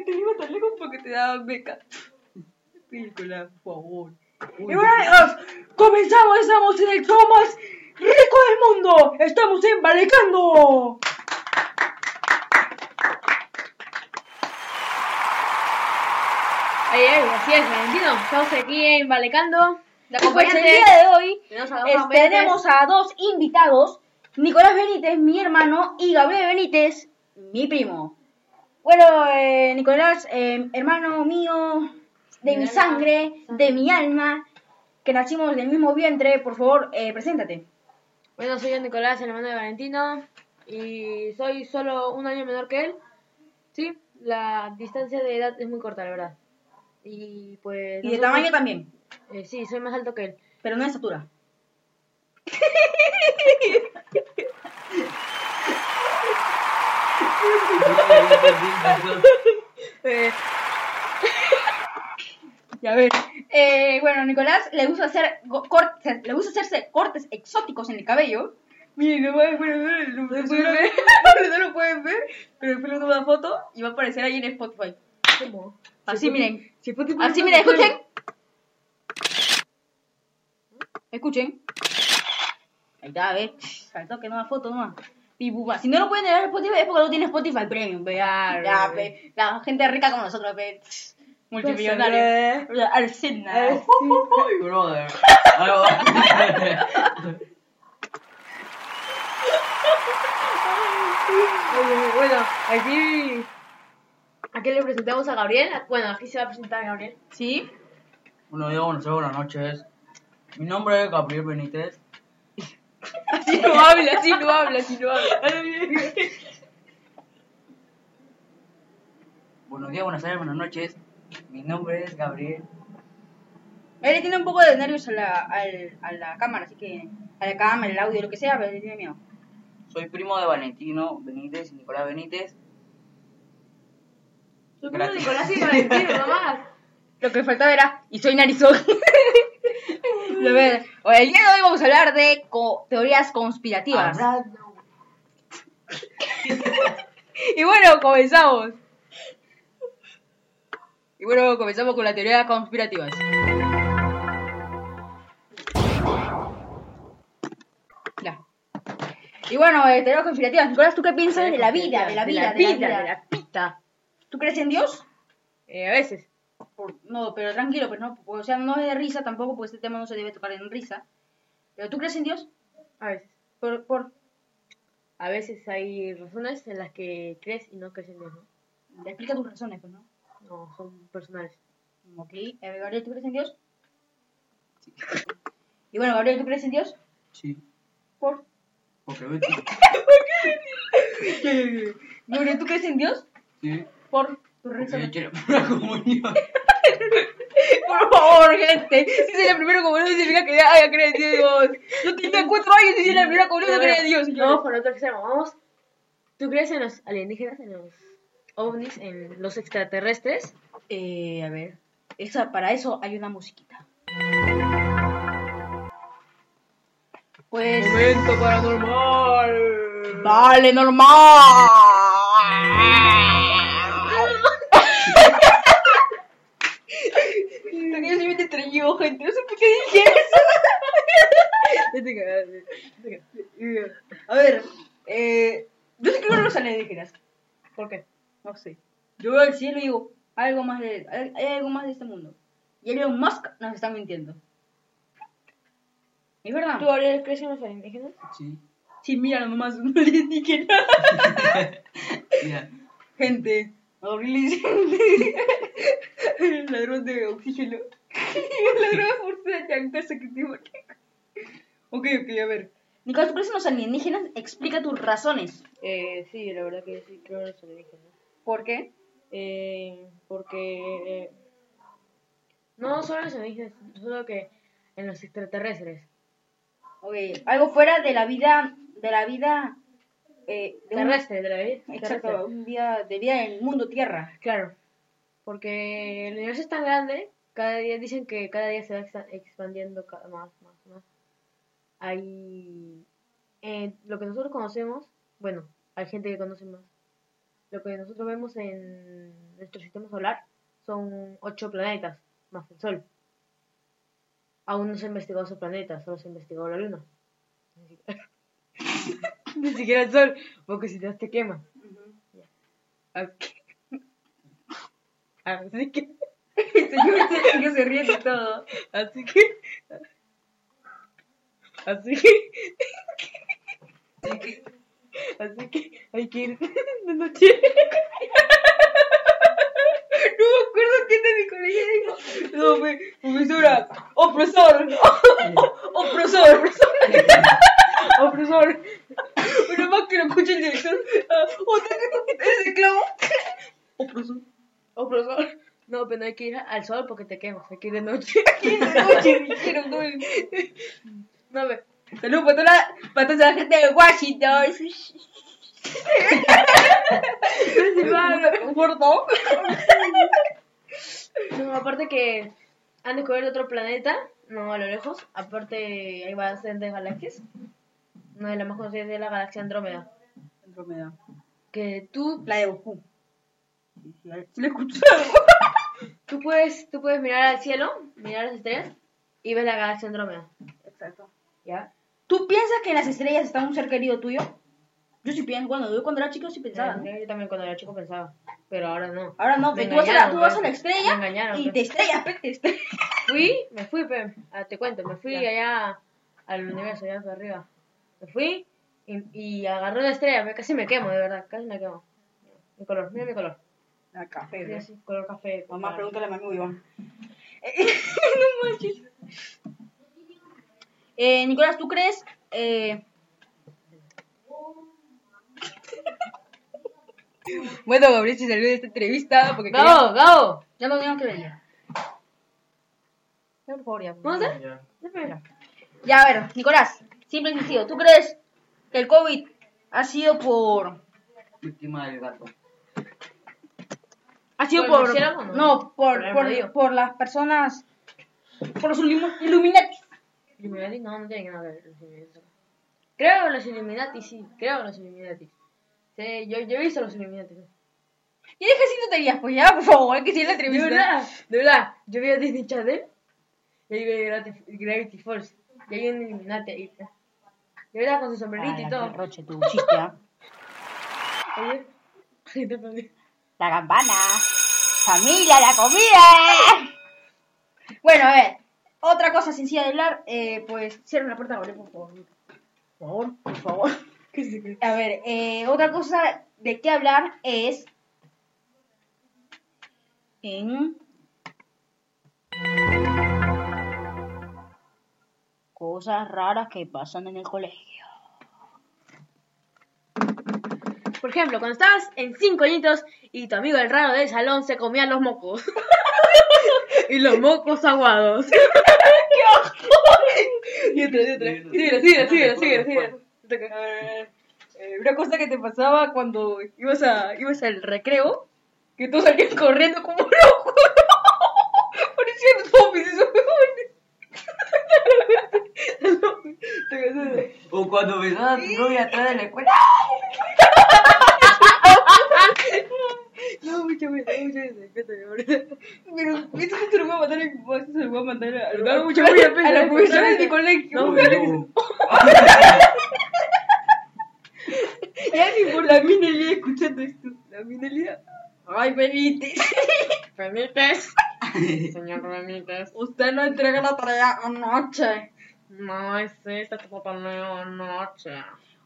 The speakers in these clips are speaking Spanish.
te iba tan lejos porque te daban beca. Película, por favor. Uy, y bueno, amigos, comenzamos, estamos en el show más rico del mundo. Estamos en Valecando. Ay, ay, así es, Valentino. Estamos aquí en Valecando. La Y pues el día de hoy Tenemos a dos es- tenemos a dos invitados, Nicolás Benítez, mi hermano, y Gabriel Benítez, mi primo. Bueno, eh, Nicolás, eh, hermano mío, de Mi mi sangre, de mi alma, que nacimos del mismo vientre, por favor, eh, preséntate. Bueno, soy yo, Nicolás, el hermano de Valentino. Y soy solo un año menor que él. Sí, la distancia de edad es muy corta, la verdad. Y pues. Y de nosotros- tamaño también, eh, sí, soy más alto que él. pero no de estatura. Eh, y a ver, eh, bueno, Nicolás le gusta hacer cortes, le gusta hacerse cortes exóticos en el cabello. Miren, no, bueno, bueno, no, pueden ver, no lo pueden ver, pero después le una foto y va a aparecer ahí en Spotify. ¿Cómo? Así, miren. Así, miren, escuchen. Escuchen. Ahí está, a ver. Saltó que no da foto nomás. Y buba. Si no lo pueden en Spotify es porque no tiene Spotify Premium, Ya, ve. ve. La gente rica como nosotros, ve. Multimillonario. Arsenal. Uy, brother. Algo- eh, Bueno, aquí. Aquí le presentamos a Gabriel. Bueno, aquí se va a presentar a Gabriel. ¿Sí? Buenos días, buenas noches. Mi nombre es Gabriel Benítez. Así no habla, así no habla, así no habla. Buenos días, buenas tardes, buenas noches. Mi nombre es Gabriel. Él le tiene un poco de nervios a la, al- a la cámara, así que. A la cámara, el audio, lo que sea, pero le tiene miedo. Soy primo de Valentino Benítez y Nicolás Benítez. Soy primo de Gracias. Nicolás y Valentino, nomás. Lo que faltaba era, y soy narizón. A ver, el día de hoy vamos a hablar de co- teorías conspirativas. Hablando. Y bueno, comenzamos. Y bueno, comenzamos con la teoría conspirativas. Ya. Y bueno, eh, teorías conspirativas. Nicolás, ¿tú qué piensas de la vida? De la vida, de la vida. de la pita. ¿Tú crees en Dios? Eh, a veces. Por- no, pero tranquilo, pero no, o sea, no es de risa tampoco, porque este tema no se debe tocar en risa. ¿Pero tú crees en Dios? A veces. Por, por, A veces hay razones en las que crees y no crees en Dios, ¿no? explica tus razones, pues, ¿no? No, son personales. Ok, Gabriel, ¿tú crees en Dios? Y bueno, Gabriel, ¿tú crees en Dios? Sí, Por. porque vete. Gabriel, ¿tú crees en Dios? Sí, Por porque razones. yo quiero una comunión. Por favor, gente. Si es la primera comunión, significa que ya creer en Dios. Yo tenía cuatro años y si es la primera comunión, no creía en Dios. No, señores. por otro extremo. Vamos. ¿Tú crees en los alienígenas, en los ovnis, en los extraterrestres? Eh, a ver. Esa, para eso hay una musiquita. Pues. Momento paranormal. Vale, normal. Lo que yo se me estrelló, gente. No sé por qué dije eso. A ver, eh, yo sí creo en los alienígenas. ¿Por qué? No sé. Yo veo al cielo y digo, algo más de, hay, hay algo más de este mundo. Y Elon Musk nos está mintiendo. ¿Es verdad? ¿Tú, Gabriel, crees en los alienígenas? Sí. Sí, mira nomás un alienígena. Mira, Gente, Gabriel el ladrón de oxígeno. el ladrón de fuerza de chancazo que te Ok, ok, a ver. Nicolás, ¿tú crees en los alienígenas? Explica tus razones. Eh, sí, la verdad que sí, creo en los alienígenas. ¿Por qué? Eh, porque... eh, no solo en los alienígenas, solo que en los extraterrestres. Ok, algo fuera de la vida, de la vida, eh, de un- Terrestre, de la vida. Exacto, terrestre. un día de vida en el mundo tierra. Claro, porque el universo es tan grande, cada día dicen que cada día se va expandiendo cada más, más, más. Hay eh, lo que nosotros conocemos, bueno, hay gente que conoce más. Lo que nosotros vemos en nuestro sistema solar son ocho planetas, más el Sol. Aún no se ha investigado su planeta, solo se ha investigado la Luna. Ni siquiera, Ni siquiera el Sol, porque si no te quema. Así Así que, El señor, el señor se ríe de todo. así que, así que, así que hay que ir de noche. No me acuerdo quién de mi colegio dijo. No, fue profesora. Opresor. Opresor. Opresor, Una más que lo escuche el director. Ah, Otra que ese clavo. Opresor. opresor. No, pero no hay que ir al sol porque te quemas, hay que ir de noche. ¿Quién de noche dijeron? No, No, ve. Saludos toda la, gente de Washington. ¿Gordo? No, aparte que han descubierto otro planeta, no a lo lejos. Aparte, hay bastantes galaxias. Una de las más conocidas es la galaxia Andrómeda. Andrómeda. Que tú, La de Goku. Tú, puedes, tú puedes mirar al cielo, mirar las estrellas y ves la galaxia Andrómeda. Exacto. ¿Ya? ¿Tú piensas que en las estrellas está un ser querido tuyo? Yo sí pienso, cuando yo cuando era chico sí pensaba, ¿no? Yo también cuando era chico pensaba, pero ahora no. Ahora no, Me que tú vas, a la, tú vas a pues. la Me estrella engañaron, y pues. te estrellas, pe, te estrellas. Fui, me fui, pe, ah, te cuento, me fui Ya. allá al universo, allá hacia arriba. Me fui y, y agarré una estrella, me, casi me quemo, de verdad, casi me quemo. Mi color, mira mi color. Ah, café, ¿ves? así, color café. Mamá, pregúntale a mi Iván. no manches. Eh, Nicolás, ¿tú crees? Eh... bueno, Gabriel se salió de esta entrevista porque quería- ¡Gabo, Gabo! ya no tengo que venir. Ya, por favor, ya. ¿Vamos a hacer? Ya. Dame. Ya, a ver, Nicolás, simple y sencillo. ¿Tú crees que el COVID ha sido por... Víctima del gato. Ha sido ¿Por por... no? No, por, Por por, las personas... Por los ilumi- Illuminati. No, no tiene nada que ver los Illuminati. Creo los Illuminati, sí, creo los Illuminati. Sí, yo, yo he visto los Illuminati. De Y deja sin tonterías, pues ya, por favor, que seguir la entrevista. verdad, de verdad, yo a Disney Channel y ahí vi Gravity, Falls. Y hay un Illuminati ahí. De verdad, con su sombrerito y todo. Roche, tu chiste, ¿ah? Oye. La campana. Familia, la comida. Bueno, a ver. Otra cosa sencilla de hablar, eh, pues cierren la puerta, Gabriel, por favor. Por favor, por favor. A ver, eh, otra cosa de qué hablar es en cosas raras que pasan en el colegio. Por ejemplo, cuando estabas en cinco añitos y tu amigo el raro del salón se comía los mocos. y los mocos aguados. y otra, y otra. Síguela, síguela, síguela. A ver, eh, una cosa que te pasaba cuando ibas a ibas al recreo, que todos salían corriendo como locos. Parecían zombies esos huevones. O cuando besabas a tu novia atrás de la escuela. No, mucho miedo. Cuéntame, ahorita. Pero esto se lo voy a mandar a mi papá, se lo voy a mandar a, da mucha pues, a la ya, profesora de mi colegio. No, No. ya ni por la minería escuchando esto. La minería. Ay, Benítez. ¿Permites? Señor, ¿permites? Usted no entrega la tarea anoche. No, es esta tu papá no anoche.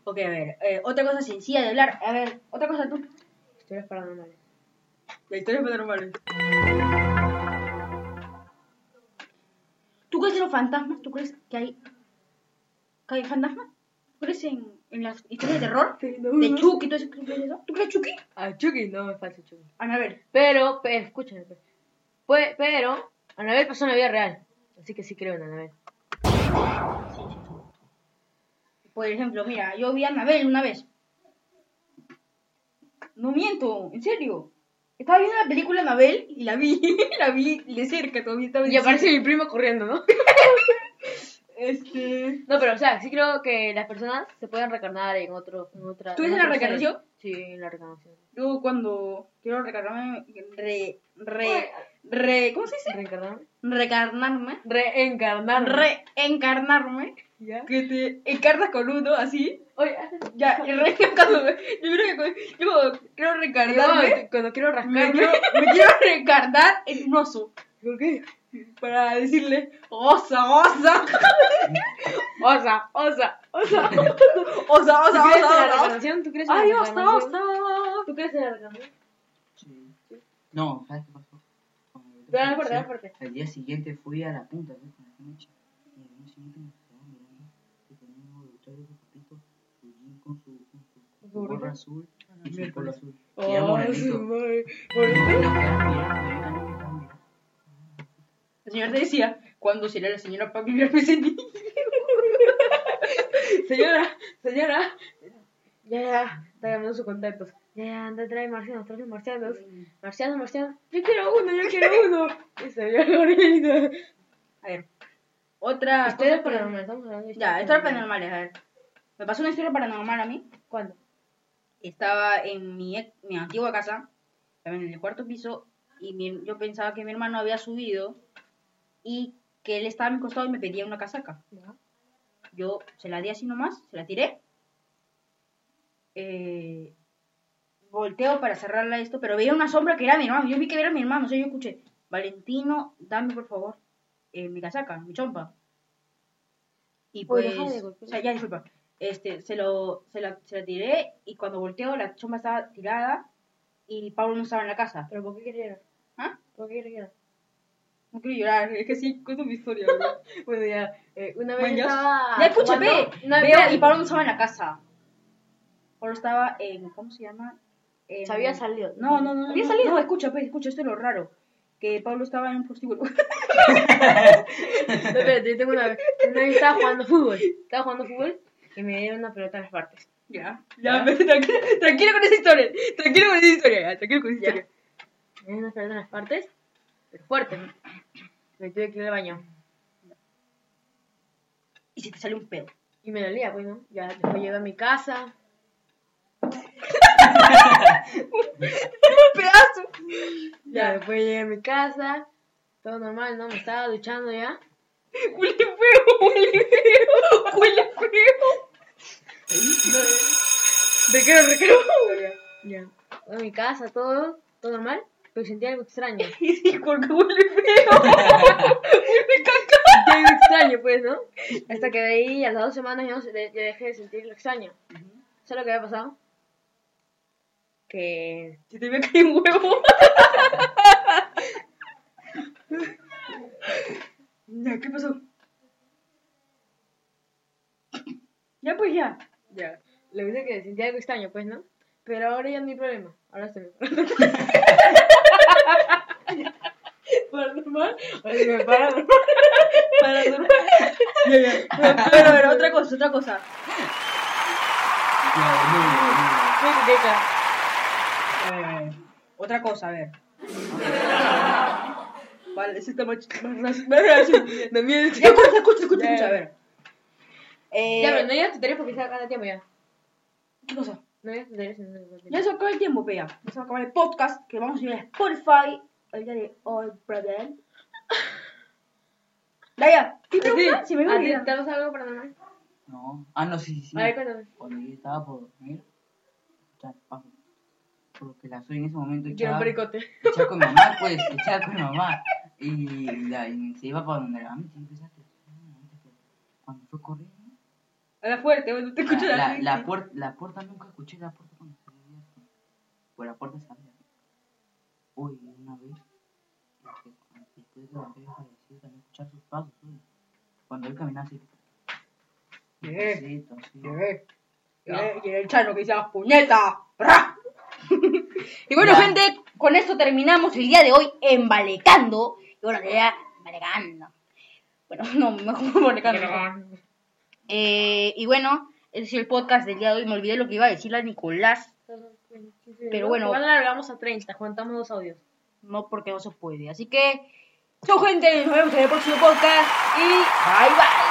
Ok, a ver, eh, otra cosa sencilla de hablar. A ver, otra cosa tú. Historias paranormales. La historia paranormal. ¿Tú crees en los fantasmas? ¿Tú crees que hay, que hay fantasmas? ¿Tú crees en, en las historias de terror? De Chucky todo eso. ¿Tú crees eso? ¿Tú crees Chucky? A Chucky no me falta Chucky. Anabel. Pero, pero, escúchame. pues. Pues, pero, Anabel pasó en la vida real. Así que sí creo en Anabel. Por ejemplo, mira, yo vi a Anabel una vez. No miento, en serio. Estaba viendo la película Anabel y la vi, la vi de cerca todavía estaba Y aparece mi primo corriendo, ¿no? Este. No, pero o sea, sí creo que las personas se pueden reencarnar en otro, en otra. ¿Tú en la reencarnación? Sí, en la reencarnación. Yo cuando quiero recargarme, re, re, re, ¿cómo se dice? ¿Reencarnarme? Recarnarme, Reencarnarme. reencarnarme, ¿Ya? que te encarnas con uno así, Oye, ya, y reencarnándome. Yo creo que cuando- yo cuando quiero reencarnarme, Yo, cuando quiero me rascarme. quiero, me quiero reencarnar en un oso, ¿Por qué? para decirle, osa, osa, Osa, osa, osa. ¿Tú osa, osa, osa, osa. ¿Tú crees en la Ay, osa, osa. ¿Tú crees en la reencarnación? Sí. No, ¿sabes qué pasó? Cuando Dale fuerte, dale fuerte. El día siguiente fui a la punta, ¿ves? Con la mecha. Y el día siguiente me estaba mirando que tenía un auditorio de papito, su jean con su, con su, con su gorra azul y su polo azul. Y era Oh, morenito. su madre. Y Por- me vino a mirar, mirar, me vino a mirar, mirar. El señor te decía, ¿cuándo será la señora para mirarme ese niño? Señora, señora. Ya, ya, está llamando sus contactos. Ya, ya, anda, trae marcianos, trae marcianos. Marcianos, marcianos. Yo quiero uno, yo quiero uno. Y se vio Gabrielita. A ver, otra Ustedes paranormales, estamos hablando de Ya, historias paranormales, a ver. Me pasó una historia paranormal a mí. ¿Cuándo? Estaba en mi, mi antigua casa, en el cuarto piso, y mi- yo pensaba que mi hermano había subido y que él estaba a mi costado y me pedía una casaca. Ya. Yo se la di así nomás, se la tiré. Eh, volteo para cerrarla esto, pero veía una sombra que era mi hermano. Yo vi que era mi hermano, o sea, yo escuché, Valentino, dame por favor eh, mi casaca, mi chompa. Y pues, de o sea, ya disculpa. Este, se lo, se la, se la tiré y cuando volteo la chompa estaba tirada y Pablo no estaba en la casa. ¿Pero por qué quieres llorar? ¿Ah? ¿Por qué quieres llorar? No quiero llorar, es que sí, cuento mi historia. Bueno, ya, eh, una vez Mañas. estaba... Ya escúchame, una veo vez- y Pablo no estaba en la casa. Pablo estaba en, ¿cómo se llama? En- Se había salido. No, no, no. Había no, salido. No, escucha, pues, escucha, esto es lo raro. Que Pablo estaba en un prostíbulo. No, espérate, yo tengo una vez. Una vez estaba jugando fútbol. Estaba jugando fútbol y me dieron una pelota en las partes. ya, ya, pero tranquilo, tranquilo con esa historia. Tranquilo con esa historia, ya, tranquilo con esa Ya. historia. Me dieron una pelota en las partes, pero fuerte. Me tuve que ir al baño. Y se te sale un pedo. Y me dolía, pues, ¿no? Ya después llegué a mi casa. ¡Un pedazo! Ya después llegué a mi casa. Todo normal, ¿no? Me estaba duchando ya. Huele feo, huele feo, huele feo. Recreo, recreo. Ya. A mi casa, todo, todo normal. Pero sentía algo extraño. Y porque huele feo. huele caca. Algo extraño, pues, ¿no? Hasta que de ahí, a las dos semanas, ya dejé de sentir lo extraño. ¿Sabes lo que había pasado? Que Se te que hay un huevo. ¿qué pasó? Ya, pues ya. Ya. Le dije que sentía algo extraño, pues, ¿no? Pero ahora ya no hay problema. Ahora mejor. Paranormal. Sí me paranormal. Paranormal. ya, ya. Pero, pero, otra cosa, otra cosa. Eh, otra cosa, a ver. Vale, ese está más, más, más, más escucha, Ya. escucha, a ver. Eh, Ya, pero no digas tonterías porque se acaba el tiempo ya. ¿Qué cosa? No digas tonterías. no digas tonterías. Ya se acaba el tiempo, Pea. Ya se va a acabar el podcast que vamos a ir a Spotify el día de hoy, brother. Daya, ¿qué pregunta? Si me voy a ¿A ti te pasa algo paranormal? No. Ah, no, sí, sí. A ver, cuéntame. Cuando yo estaba por dormir, ya, paso. Porque la soy en ese momento Quiero un echaba, pericote. echaba con mi mamá, pues, echaba con mi mamá. Y, la, y se iba para donde la mamá y empezaba a Cuando fue corriendo, Habla fuerte, bueno, te escucho la, la, la, la, puer- la puerta, nunca escuché la puerta cuando se abría. Pues la puerta se abría. Uy, una vez, después de que había fallecido, también escuchar sus pasos, uy. Cuando él caminaba así. Llegué. Llegué, Y el chano que decía, ¡puñeta! Y bueno, Ya. gente, con esto terminamos el día de hoy embalecando. Y bueno, ya, embalecando. Bueno, no, mejor embalecando. Eh, y bueno, ese es el podcast del día de hoy. Me olvidé lo que iba a decirle a Nicolás. Pero bueno. Igual alargamos a 30, contamos dos audios. No porque no se puede. Así que, chau gente, nos vemos en el próximo podcast. Y bye bye.